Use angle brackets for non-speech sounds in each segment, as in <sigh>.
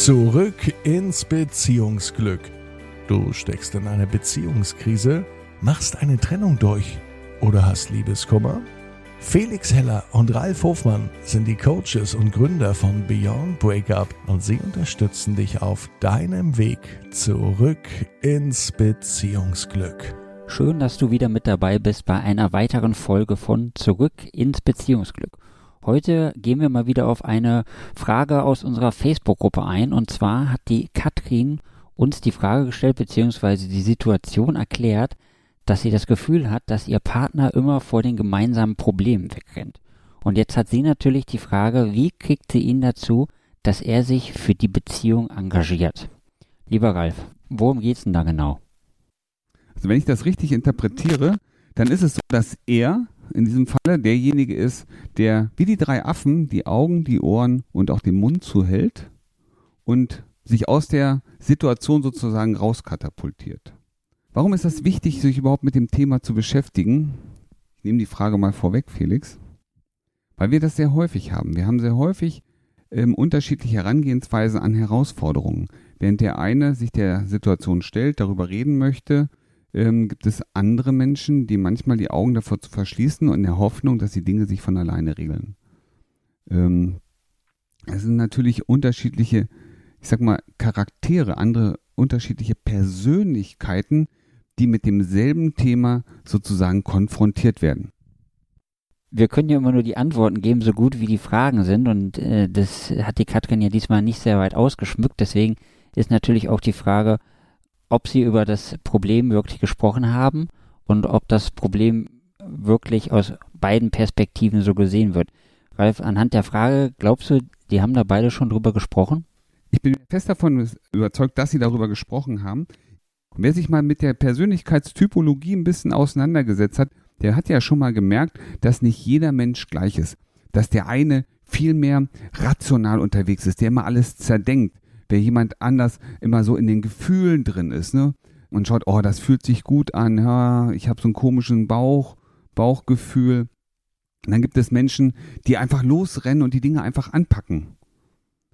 Zurück ins Beziehungsglück. Du steckst in eine Beziehungskrise, machst eine Trennung durch oder hast Liebeskummer? Felix Heller und Ralf Hofmann sind die Coaches und Gründer von Beyond Breakup und sie unterstützen dich auf deinem Weg zurück ins Beziehungsglück. Schön, dass du wieder mit dabei bist bei einer weiteren Folge von Zurück ins Beziehungsglück. Heute gehen wir mal wieder auf eine Frage aus unserer Facebook-Gruppe ein. Und zwar hat die Katrin uns die Frage gestellt, beziehungsweise die Situation erklärt, dass sie das Gefühl hat, dass ihr Partner immer vor den gemeinsamen Problemen wegrennt. Und jetzt hat sie natürlich die Frage, wie kriegt sie ihn dazu, dass er sich für die Beziehung engagiert? Lieber Ralf, worum geht's denn da genau? Also wenn ich das richtig interpretiere, dann ist es so, dass er in diesem Falle derjenige ist, der wie die drei Affen die Augen, die Ohren und auch den Mund zuhält und sich aus der Situation sozusagen rauskatapultiert. Warum ist das wichtig, sich überhaupt mit dem Thema zu beschäftigen? Ich nehme die Frage mal vorweg, Felix. Weil wir das sehr häufig haben. Wir haben sehr häufig ähm, unterschiedliche Herangehensweisen an Herausforderungen. Während der eine sich der Situation stellt, darüber reden möchte, ähm, gibt es andere Menschen, die manchmal die Augen davor zu verschließen und in der Hoffnung, dass die Dinge sich von alleine regeln. Ähm, es sind natürlich unterschiedliche, ich sag mal, Charaktere, andere unterschiedliche Persönlichkeiten, die mit demselben Thema sozusagen konfrontiert werden. Wir können ja immer nur die Antworten geben, so gut wie die Fragen sind. Und äh, das hat die Katrin ja diesmal nicht sehr weit ausgeschmückt. Deswegen ist natürlich auch die Frage, ob sie über das Problem wirklich gesprochen haben und ob das Problem wirklich aus beiden Perspektiven so gesehen wird. Ralf, anhand der Frage, glaubst du, die haben da beide schon drüber gesprochen? Ich bin fest davon überzeugt, dass sie darüber gesprochen haben. wer sich mal mit der Persönlichkeitstypologie ein bisschen auseinandergesetzt hat, der hat ja schon mal gemerkt, dass nicht jeder Mensch gleich ist. Dass der eine viel mehr rational unterwegs ist, der immer alles zerdenkt, wer jemand anders immer so in den Gefühlen drin ist, ne? Und schaut, oh, das fühlt sich gut an, ja, ich habe so einen komischen Bauch, Bauchgefühl. Und dann gibt es Menschen, die einfach losrennen und die Dinge einfach anpacken.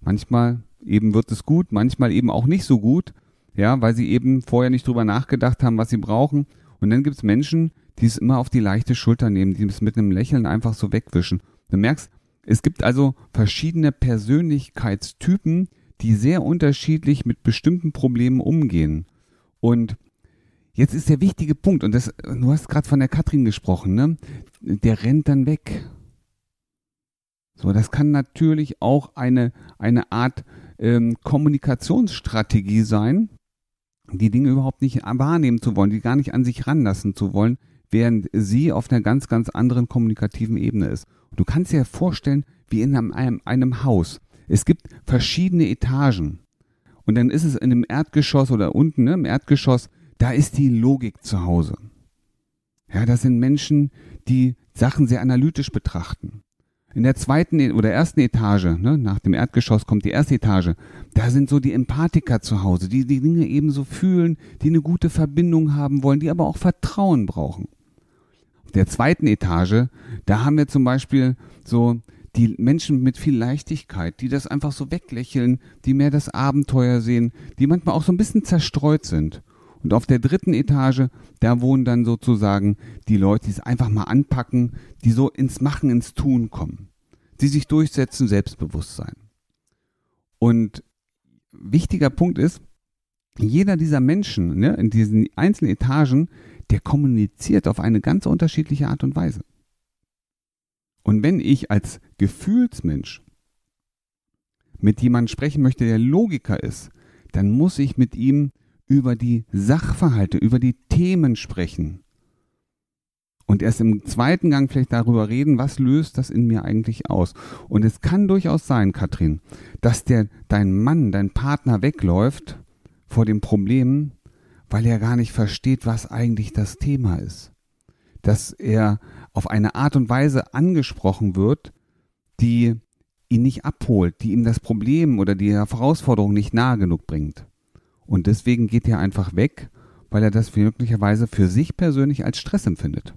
Manchmal eben wird es gut, manchmal eben auch nicht so gut, ja, weil sie eben vorher nicht drüber nachgedacht haben, was sie brauchen. Und dann gibt es Menschen, die es immer auf die leichte Schulter nehmen, die es mit einem Lächeln einfach so wegwischen. Du merkst, es gibt also verschiedene Persönlichkeitstypen, die sehr unterschiedlich mit bestimmten Problemen umgehen. Und jetzt ist der wichtige Punkt, und das, du hast gerade von der Katrin gesprochen, ne? Der rennt dann weg. So, das kann natürlich auch eine, eine Art ähm, Kommunikationsstrategie sein, die Dinge überhaupt nicht wahrnehmen zu wollen, die gar nicht an sich ranlassen zu wollen, während sie auf einer ganz, ganz anderen kommunikativen Ebene ist. Und du kannst dir vorstellen, wie in einem, einem Haus. Es gibt verschiedene Etagen. Und dann ist es in einem Erdgeschoss oder unten ne, im Erdgeschoss, da ist die Logik zu Hause. Ja, das sind Menschen, die Sachen sehr analytisch betrachten. In der zweiten e-, oder ersten Etage, ne, nach dem Erdgeschoss kommt die erste Etage, da sind so die Empathiker zu Hause, die die Dinge ebenso fühlen, die eine gute Verbindung haben wollen, die aber auch Vertrauen brauchen. Auf der zweiten Etage, da haben wir zum Beispiel so die Menschen mit viel Leichtigkeit, die das einfach so weglächeln, die mehr das Abenteuer sehen, die manchmal auch so ein bisschen zerstreut sind. Und auf der dritten Etage, da wohnen dann sozusagen die Leute, die es einfach mal anpacken, die so ins Machen, ins Tun kommen. Die sich durchsetzen, Selbstbewusstsein. Und wichtiger Punkt ist, jeder dieser Menschen ne, in diesen einzelnen Etagen, der kommuniziert auf eine ganz unterschiedliche Art und Weise. Und wenn ich als Gefühlsmensch mit jemandem sprechen möchte, der Logiker ist, dann muss ich mit ihm über die Sachverhalte, über die Themen sprechen. Und erst im zweiten Gang vielleicht darüber reden, was löst das in mir eigentlich aus. Und es kann durchaus sein, Katrin, dass der, dein Mann, dein Partner wegläuft vor dem Problem, weil er gar nicht versteht, was eigentlich das Thema ist. Dass er auf eine Art und Weise angesprochen wird, die ihn nicht abholt, die ihm das Problem oder die Herausforderung nicht nahe genug bringt. Und deswegen geht er einfach weg, weil er das möglicherweise für sich persönlich als Stress empfindet.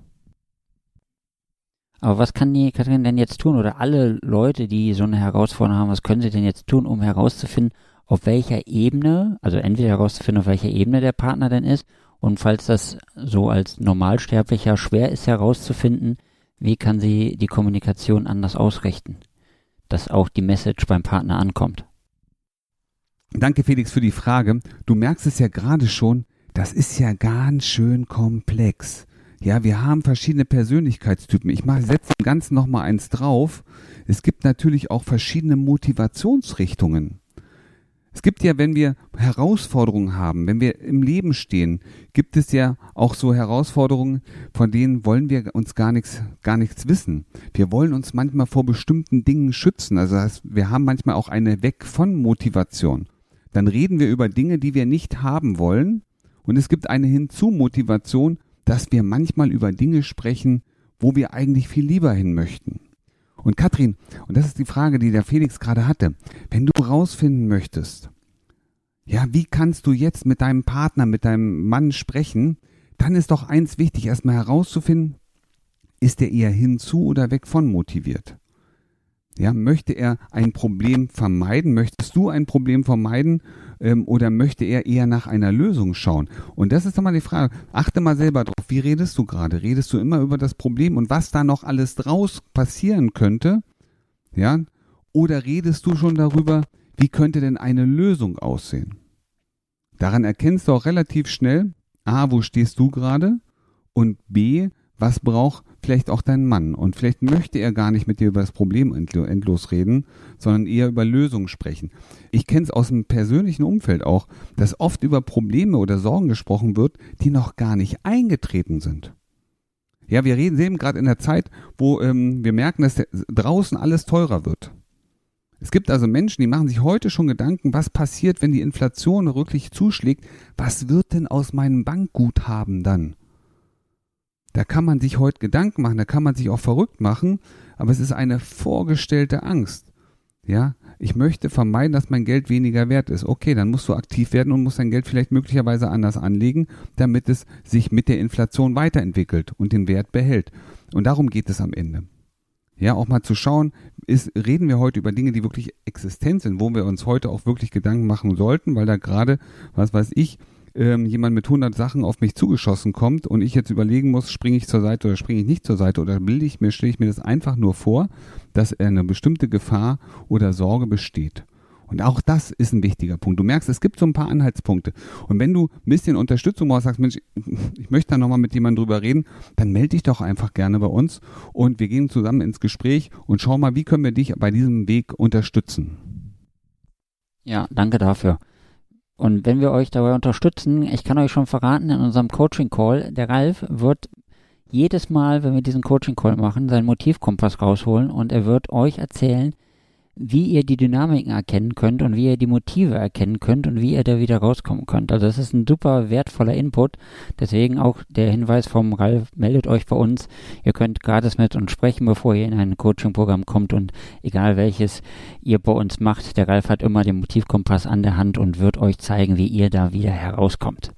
Aber was kann die Katrin denn jetzt tun oder alle Leute, die so eine Herausforderung haben, was können sie denn jetzt tun, um herauszufinden, auf welcher Ebene, also entweder herauszufinden, auf welcher Ebene der Partner denn ist und falls das so als Normalsterblicher schwer ist herauszufinden, wie kann sie die Kommunikation anders ausrichten, dass auch die Message beim Partner ankommt. Danke Felix für die Frage. Du merkst es ja gerade schon, das ist ja ganz schön komplex. Ja, wir haben verschiedene Persönlichkeitstypen. Ich setze dem Ganzen noch mal eins drauf. Es gibt natürlich auch verschiedene Motivationsrichtungen. Es gibt ja, wenn wir Herausforderungen haben, wenn wir im Leben stehen, gibt es ja auch so Herausforderungen, von denen wollen wir uns gar nichts, gar nichts wissen. Wir wollen uns manchmal vor bestimmten Dingen schützen. Also das heißt, wir haben manchmal auch eine Weg von Motivation. Dann reden wir über Dinge, die wir nicht haben wollen. Und es gibt eine Hinzu-Motivation, dass wir manchmal über Dinge sprechen, wo wir eigentlich viel lieber hin möchten. Und Katrin, und das ist die Frage, die der Felix gerade hatte, wenn du rausfinden möchtest, ja, wie kannst du jetzt mit deinem Partner, mit deinem Mann sprechen, dann ist doch eins wichtig, erstmal herauszufinden, ist er eher hinzu oder weg von motiviert? Ja, möchte er ein Problem vermeiden? Möchtest du ein Problem vermeiden? Ähm, oder möchte er eher nach einer Lösung schauen? Und das ist doch mal die Frage. Achte mal selber drauf. Wie redest du gerade? Redest du immer über das Problem und was da noch alles draus passieren könnte? Ja? Oder redest du schon darüber, wie könnte denn eine Lösung aussehen? Daran erkennst du auch relativ schnell, A, wo stehst du gerade? Und B, was braucht vielleicht auch dein Mann? Und vielleicht möchte er gar nicht mit dir über das Problem endlos reden, sondern eher über Lösungen sprechen. Ich kenne es aus dem persönlichen Umfeld auch, dass oft über Probleme oder Sorgen gesprochen wird, die noch gar nicht eingetreten sind. Ja, wir reden eben gerade in der Zeit, wo ähm, wir merken, dass draußen alles teurer wird. Es gibt also Menschen, die machen sich heute schon Gedanken, was passiert, wenn die Inflation wirklich zuschlägt? Was wird denn aus meinem Bankguthaben dann? Da kann man sich heute Gedanken machen, da kann man sich auch verrückt machen, aber es ist eine vorgestellte Angst. Ja, ich möchte vermeiden, dass mein Geld weniger wert ist. Okay, dann musst du aktiv werden und musst dein Geld vielleicht möglicherweise anders anlegen, damit es sich mit der Inflation weiterentwickelt und den Wert behält. Und darum geht es am Ende. Ja, auch mal zu schauen, ist, reden wir heute über Dinge, die wirklich existent sind, wo wir uns heute auch wirklich Gedanken machen sollten, weil da gerade, was weiß ich, ähm, jemand mit 100 Sachen auf mich zugeschossen kommt und ich jetzt überlegen muss, springe ich zur Seite oder springe ich nicht zur Seite oder bilde ich mir, stelle ich mir das einfach nur vor, dass eine bestimmte Gefahr oder Sorge besteht. Und auch das ist ein wichtiger Punkt. Du merkst, es gibt so ein paar Anhaltspunkte. Und wenn du ein bisschen Unterstützung brauchst, sagst, Mensch, ich möchte da nochmal mit jemandem drüber reden, dann melde dich doch einfach gerne bei uns und wir gehen zusammen ins Gespräch und schau mal, wie können wir dich bei diesem Weg unterstützen. Ja, danke dafür. Und wenn wir euch dabei unterstützen, ich kann euch schon verraten, in unserem Coaching Call, der Ralf wird jedes Mal, wenn wir diesen Coaching Call machen, seinen Motivkompass rausholen und er wird euch erzählen, wie ihr die Dynamiken erkennen könnt und wie ihr die Motive erkennen könnt und wie ihr da wieder rauskommen könnt. Also das ist ein super wertvoller Input. Deswegen auch der Hinweis vom Ralf, meldet euch bei uns. Ihr könnt gratis mit uns sprechen, bevor ihr in ein Coaching-Programm kommt und egal welches ihr bei uns macht, der Ralf hat immer den Motivkompass an der Hand und wird euch zeigen, wie ihr da wieder herauskommt.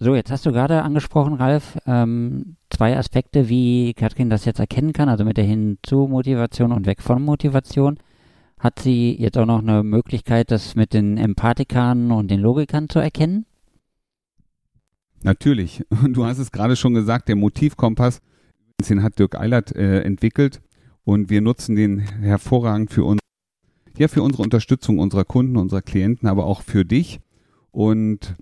So, jetzt hast du gerade angesprochen, Ralf, ähm, zwei Aspekte, wie Katrin das jetzt erkennen kann, also mit der Hinzu-Motivation und weg von Motivation. Hat sie jetzt auch noch eine Möglichkeit, das mit den Empathikern und den Logikern zu erkennen? Natürlich. <laughs> Du hast es gerade schon gesagt, der Motivkompass, den hat Dirk Eilert äh, entwickelt und wir nutzen den hervorragend für uns, ja, für unsere Unterstützung unserer Kunden, unserer Klienten, aber auch für dich. Und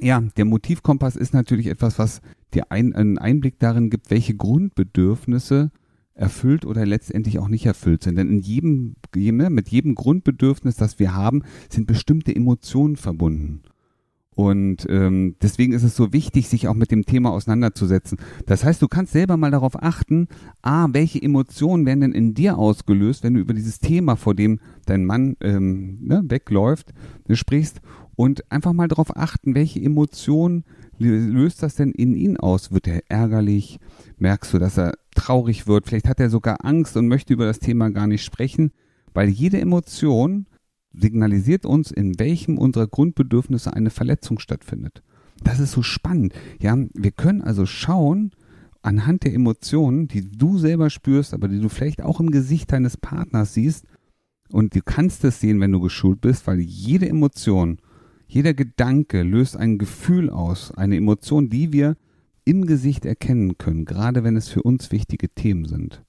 ja, der Motivkompass ist natürlich etwas, was dir ein, einen Einblick darin gibt, welche Grundbedürfnisse erfüllt oder letztendlich auch nicht erfüllt sind. Denn in jedem, mit jedem Grundbedürfnis, das wir haben, sind bestimmte Emotionen verbunden. Und ähm, deswegen ist es so wichtig, sich auch mit dem Thema auseinanderzusetzen. Das heißt, du kannst selber mal darauf achten, a, welche Emotionen werden denn in dir ausgelöst, wenn du über dieses Thema, vor dem dein Mann ähm, ne, wegläuft, ne, sprichst und einfach mal darauf achten, welche Emotionen löst das denn in ihn aus? Wird er ärgerlich? Merkst du, dass er traurig wird? Vielleicht hat er sogar Angst und möchte über das Thema gar nicht sprechen, weil jede Emotion signalisiert uns, in welchem unserer Grundbedürfnisse eine Verletzung stattfindet. Das ist so spannend. Ja, wir können also schauen, anhand der Emotionen, die du selber spürst, aber die du vielleicht auch im Gesicht deines Partners siehst, Und du kannst es sehen, wenn du geschult bist, weil jede Emotion, jeder Gedanke löst ein Gefühl aus, eine Emotion, die wir im Gesicht erkennen können, gerade wenn es für uns wichtige Themen sind.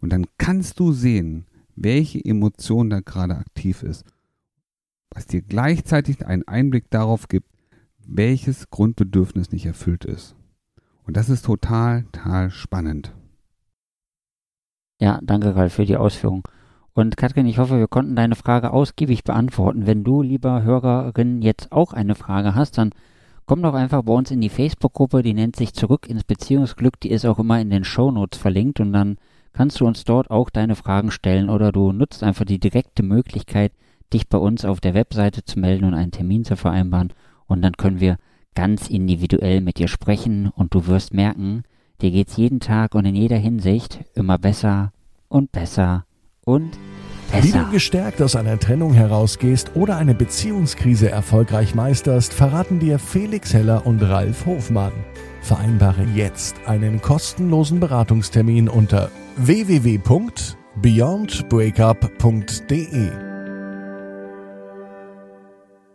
Und dann kannst du sehen, welche Emotion da gerade aktiv ist, was dir gleichzeitig einen Einblick darauf gibt, welches Grundbedürfnis nicht erfüllt ist. Und das ist total, total spannend. Ja, danke Ralf für die Ausführung. Und Katrin, ich hoffe, wir konnten deine Frage ausgiebig beantworten. Wenn du, lieber Hörerin, jetzt auch eine Frage hast, dann komm doch einfach bei uns in die Facebook-Gruppe, die nennt sich Zurück ins Beziehungsglück, die ist auch immer in den Show Notes verlinkt und dann kannst du uns dort auch deine Fragen stellen oder du nutzt einfach die direkte Möglichkeit, dich bei uns auf der Webseite zu melden und einen Termin zu vereinbaren und dann können wir ganz individuell mit dir sprechen und du wirst merken, dir geht's jeden Tag und in jeder Hinsicht immer besser und besser und besser. Wie du gestärkt aus einer Trennung herausgehst oder eine Beziehungskrise erfolgreich meisterst, verraten dir Felix Heller und Ralf Hofmann. Vereinbare jetzt einen kostenlosen Beratungstermin unter www.beyondbreakup.de.